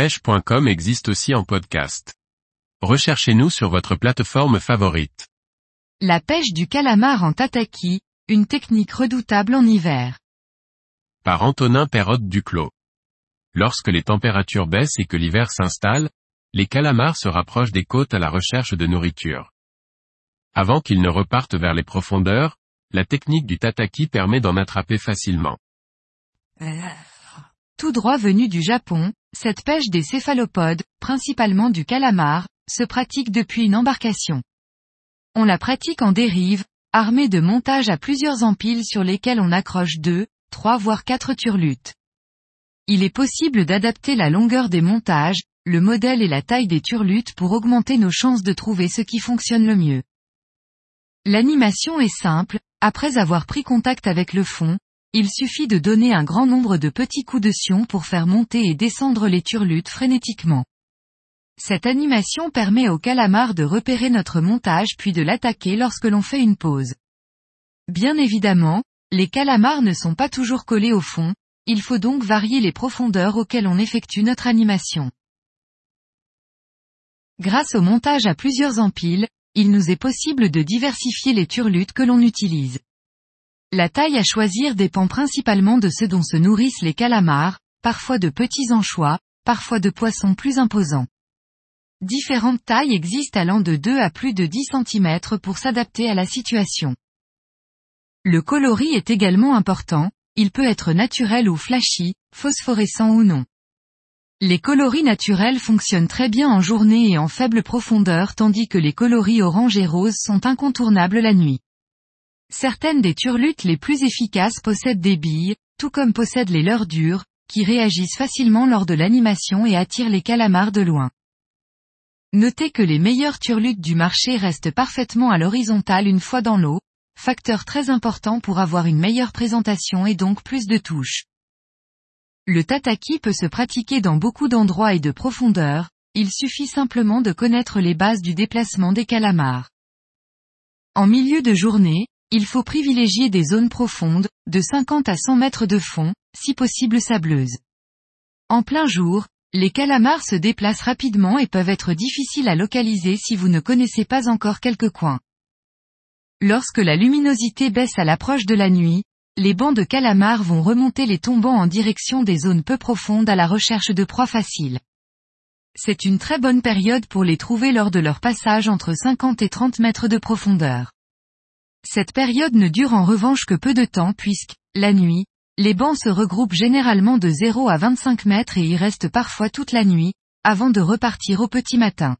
pêche.com existe aussi en podcast. Recherchez-nous sur votre plateforme favorite. La pêche du calamar en tataki, une technique redoutable en hiver. Par Antonin Perrotte Duclos. Lorsque les températures baissent et que l'hiver s'installe, les calamars se rapprochent des côtes à la recherche de nourriture. Avant qu'ils ne repartent vers les profondeurs, la technique du tataki permet d'en attraper facilement. Tout droit venu du Japon, cette pêche des céphalopodes, principalement du calamar, se pratique depuis une embarcation. On la pratique en dérive, armée de montages à plusieurs empiles sur lesquels on accroche deux, trois voire quatre turlutes. Il est possible d'adapter la longueur des montages, le modèle et la taille des turlutes pour augmenter nos chances de trouver ce qui fonctionne le mieux. L'animation est simple, après avoir pris contact avec le fond, il suffit de donner un grand nombre de petits coups de sion pour faire monter et descendre les turlutes frénétiquement. Cette animation permet au calamar de repérer notre montage puis de l'attaquer lorsque l'on fait une pause. Bien évidemment, les calamars ne sont pas toujours collés au fond, il faut donc varier les profondeurs auxquelles on effectue notre animation. Grâce au montage à plusieurs empiles, il nous est possible de diversifier les turlutes que l'on utilise. La taille à choisir dépend principalement de ce dont se nourrissent les calamars, parfois de petits anchois, parfois de poissons plus imposants. Différentes tailles existent allant de 2 à plus de 10 cm pour s'adapter à la situation. Le coloris est également important, il peut être naturel ou flashy, phosphorescent ou non. Les coloris naturels fonctionnent très bien en journée et en faible profondeur tandis que les coloris orange et rose sont incontournables la nuit. Certaines des turlutes les plus efficaces possèdent des billes, tout comme possèdent les leurs dures, qui réagissent facilement lors de l'animation et attirent les calamars de loin. Notez que les meilleures turlutes du marché restent parfaitement à l'horizontale une fois dans l'eau, facteur très important pour avoir une meilleure présentation et donc plus de touches. Le tataki peut se pratiquer dans beaucoup d'endroits et de profondeur, il suffit simplement de connaître les bases du déplacement des calamars. En milieu de journée, il faut privilégier des zones profondes, de 50 à 100 mètres de fond, si possible sableuses. En plein jour, les calamars se déplacent rapidement et peuvent être difficiles à localiser si vous ne connaissez pas encore quelques coins. Lorsque la luminosité baisse à l'approche de la nuit, les bancs de calamars vont remonter les tombants en direction des zones peu profondes à la recherche de proies faciles. C'est une très bonne période pour les trouver lors de leur passage entre 50 et 30 mètres de profondeur. Cette période ne dure en revanche que peu de temps puisque, la nuit, les bancs se regroupent généralement de 0 à 25 mètres et y restent parfois toute la nuit, avant de repartir au petit matin.